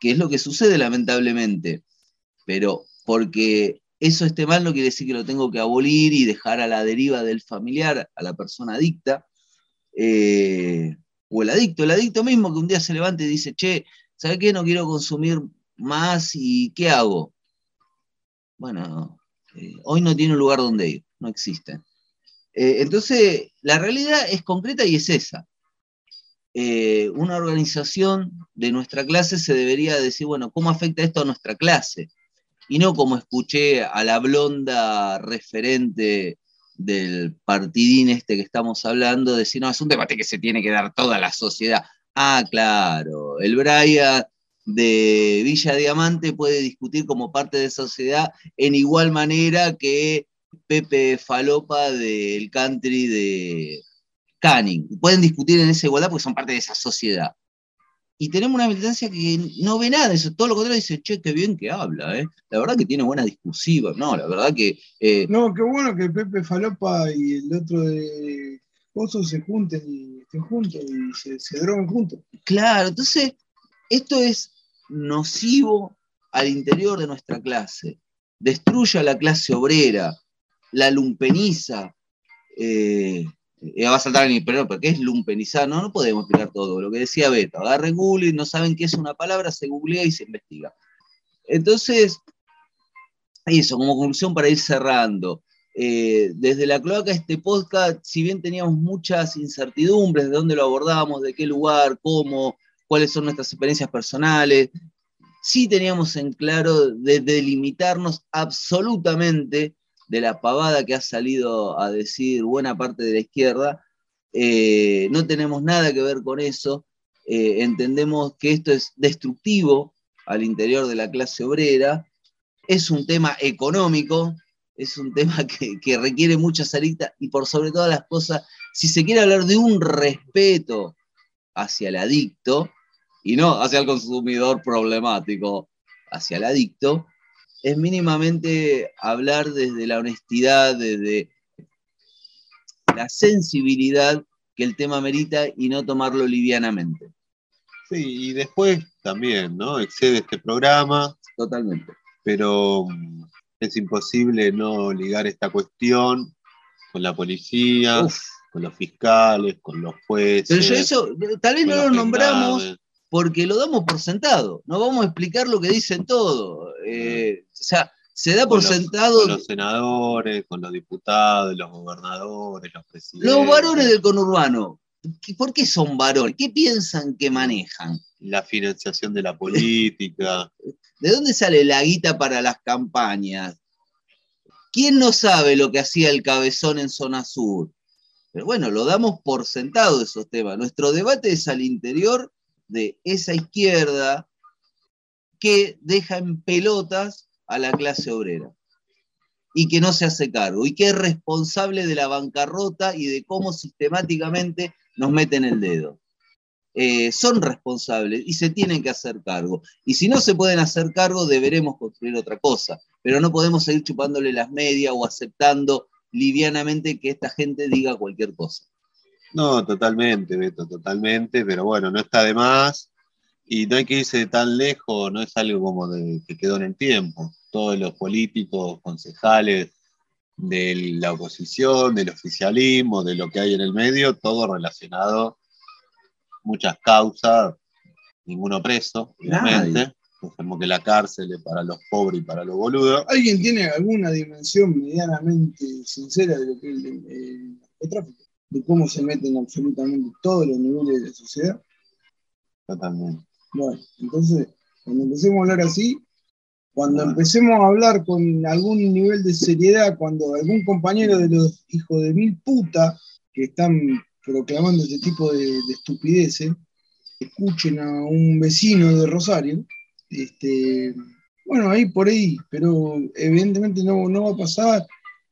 Speaker 3: que es lo que sucede lamentablemente. Pero porque eso esté mal no quiere decir que lo tengo que abolir y dejar a la deriva del familiar, a la persona adicta, eh, o el adicto, el adicto mismo que un día se levanta y dice, che, ¿sabes qué? No quiero consumir más y ¿qué hago? Bueno, eh, hoy no tiene un lugar donde ir, no existe. Eh, entonces, la realidad es concreta y es esa. Una organización de nuestra clase se debería decir, bueno, ¿cómo afecta esto a nuestra clase? Y no como escuché a la blonda referente del partidín este que estamos hablando, decir, no, es un debate que se tiene que dar toda la sociedad. Ah, claro, el Brian de Villa Diamante puede discutir como parte de sociedad en igual manera que Pepe Falopa del country de Canning. Pueden discutir en esa igualdad porque son parte de esa sociedad. Y tenemos una militancia que no ve nada de eso, todo lo contrario dice, che, qué bien que habla, ¿eh? La verdad que tiene buena discusiva, no, la verdad que eh,
Speaker 4: No, qué bueno que Pepe Falopa y el otro de Pozo se junten y estén juntos y se, se droguen juntos.
Speaker 3: Claro, entonces esto es nocivo al interior de nuestra clase. Destruye a la clase obrera, la lumpeniza. Eh, eh, va a saltar alguien, pero ¿pero ¿qué es lumpenizar? No, no podemos explicar todo. Lo que decía Beto, agarren Google no saben qué es una palabra, se googlea y se investiga. Entonces, eso, como conclusión para ir cerrando. Eh, desde la cloaca este podcast, si bien teníamos muchas incertidumbres de dónde lo abordábamos, de qué lugar, cómo, cuáles son nuestras experiencias personales, sí teníamos en claro de delimitarnos absolutamente de la pavada que ha salido a decir buena parte de la izquierda. Eh, no tenemos nada que ver con eso. Eh, entendemos que esto es destructivo al interior de la clase obrera. Es un tema económico, es un tema que, que requiere mucha salida y por sobre todas las cosas, si se quiere hablar de un respeto hacia el adicto y no hacia el consumidor problemático, hacia el adicto, es mínimamente hablar desde la honestidad, desde la sensibilidad que el tema merita y no tomarlo livianamente.
Speaker 2: Sí, y después también, ¿no? Excede este programa,
Speaker 3: Totalmente.
Speaker 2: pero mm, es imposible no ligar esta cuestión con la policía,
Speaker 3: Uf.
Speaker 2: con los fiscales, con los jueces.
Speaker 3: Pero yo eso, tal vez no lo nombramos. Porque lo damos por sentado. No vamos a explicar lo que dicen todo. Eh, o sea, se da por
Speaker 2: Con los-
Speaker 3: sentado.
Speaker 2: Con los senadores, con los diputados, los gobernadores, los presidentes.
Speaker 3: Los varones del conurbano, ¿qué- ¿por qué son varones? ¿Qué piensan que manejan?
Speaker 2: La financiación de la política.
Speaker 3: ¿De dónde sale la guita para las campañas? ¿Quién no sabe lo que hacía el cabezón en zona sur? Pero bueno, lo damos por sentado esos temas. Nuestro debate es al interior de esa izquierda que deja en pelotas a la clase obrera y que no se hace cargo y que es responsable de la bancarrota y de cómo sistemáticamente nos meten el dedo. Eh, son responsables y se tienen que hacer cargo. Y si no se pueden hacer cargo, deberemos construir otra cosa. Pero no podemos seguir chupándole las medias o aceptando livianamente que esta gente diga cualquier cosa.
Speaker 2: No, totalmente, Beto, totalmente, pero bueno, no está de más y no hay que irse tan lejos, no es algo como de, que quedó en el tiempo. Todos los políticos, concejales de la oposición, del oficialismo, de lo que hay en el medio, todo relacionado muchas causas, ninguno preso, obviamente. Como que la cárcel es para los pobres y para los boludos.
Speaker 4: ¿Alguien tiene alguna dimensión medianamente sincera de lo que es el, el narcotráfico? De cómo se meten absolutamente todos los niveles de la sociedad.
Speaker 2: Totalmente.
Speaker 4: Bueno, entonces, cuando empecemos a hablar así, cuando
Speaker 2: Bueno.
Speaker 4: empecemos a hablar con algún nivel de seriedad, cuando algún compañero de los hijos de mil puta que están proclamando este tipo de, de estupideces, escuchen a un vecino de Rosario, este, bueno, ahí por ahí, pero evidentemente no, no va a pasar.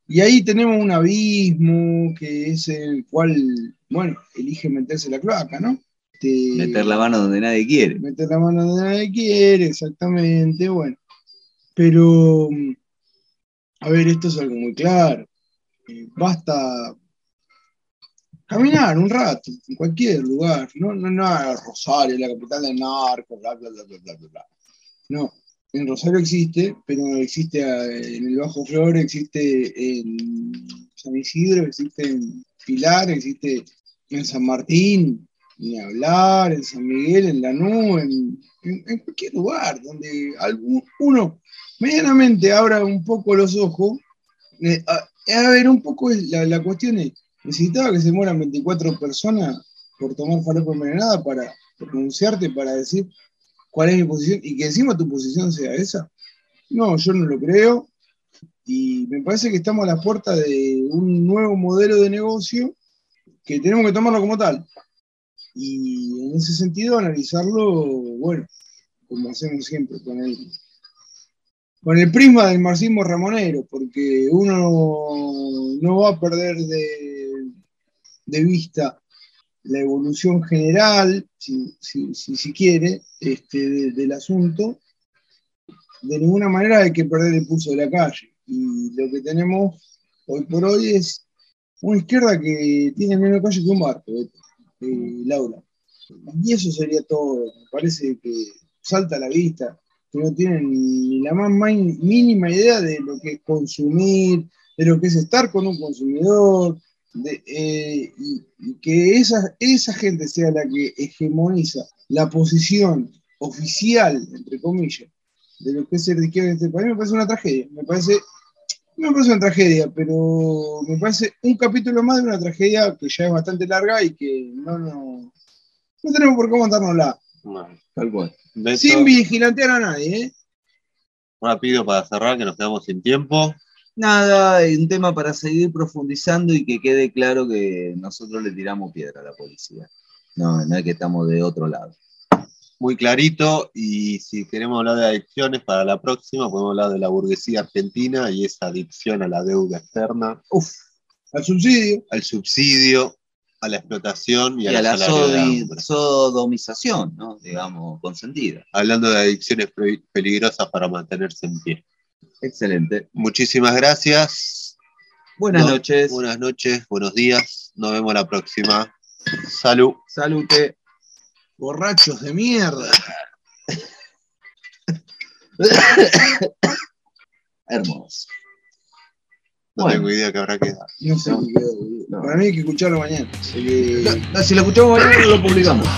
Speaker 4: Y ahí tenemos un abismo que es el cual, bueno, elige meterse la cloaca, ¿no? Este,
Speaker 3: Meter la mano donde nadie quiere.
Speaker 4: meter la mano donde nadie quiere, exactamente, bueno. Pero, a ver, esto es algo muy claro. Eh, basta caminar un rato, en cualquier lugar, no, no, no Rosario, la capital del narco, bla, bla, bla, bla, bla, bla, bla. No, en Rosario existe, pero existe eh, en el Bajo Flor, existe en San Isidro, existe en Pilar, existe en San Martín, ni hablar, en San Miguel, en Lanús, en, en, cualquier lugar donde uno medianamente abra un poco los ojos. eh, a, ver, un poco la, la cuestión es, necesitaba que se mueran 24 personas por tomar falopa envenenada para pronunciarte, para decir cuál es mi posición y que encima tu posición sea esa. No, yo no lo creo. Y me parece que estamos a la puerta de un nuevo modelo de negocio que tenemos que tomarlo como tal. Y en ese sentido analizarlo, bueno, como hacemos siempre con el, con el prisma del marxismo ramonero, porque uno no va a perder de, de vista la evolución general, si, si, si, quiere, este, de- del asunto. De ninguna manera hay que perder el pulso de la calle. Y lo que tenemos hoy por hoy es una izquierda que tiene menos calle que un barco, eh, Laura. Y eso sería todo. Me parece que salta a la vista, que no tienen ni la más mínima idea de lo que es consumir, de lo que es estar con un consumidor, de, eh, y, y que esa, esa gente sea la que hegemoniza la posición oficial, entre comillas, de lo que es ser de izquierda en este país, me parece una tragedia. Me parece, no me parece una tragedia, pero me parece un capítulo más de una tragedia que ya es bastante larga y que no, no, no tenemos por qué aguantárnosla.
Speaker 2: Bueno,
Speaker 3: Tal cual.
Speaker 2: Beto,
Speaker 4: Sin vigilantear a nadie, ¿eh?
Speaker 2: rápido para cerrar, que nos quedamos sin tiempo.
Speaker 3: Nada, un tema para seguir profundizando y que quede claro que nosotros le tiramos piedra a la policía. No, no es que estamos de otro lado.
Speaker 2: Muy clarito. Y si queremos hablar de adicciones para la próxima, podemos hablar de la burguesía argentina y esa adicción a la deuda externa,
Speaker 3: Uf,
Speaker 4: Al subsidio.
Speaker 2: al subsidio, a la explotación y,
Speaker 3: y
Speaker 2: a la
Speaker 3: la sodomización, ¿no? Digamos, consentida.
Speaker 2: Hablando de adicciones pe- peligrosas para mantenerse en pie.
Speaker 3: Excelente.
Speaker 2: Muchísimas gracias.
Speaker 3: Buenas
Speaker 2: No,
Speaker 3: noches.
Speaker 2: Buenas noches, buenos días. Nos vemos la próxima. Salud.
Speaker 3: Salute.
Speaker 4: Borrachos de mierda.
Speaker 3: Hermoso.
Speaker 2: No
Speaker 3: Bueno.
Speaker 2: tengo idea que habrá quedado.
Speaker 4: No sé
Speaker 3: No.
Speaker 4: Para mí hay que escucharlo mañana. Porque-
Speaker 3: Si lo escuchamos mañana, lo publicamos.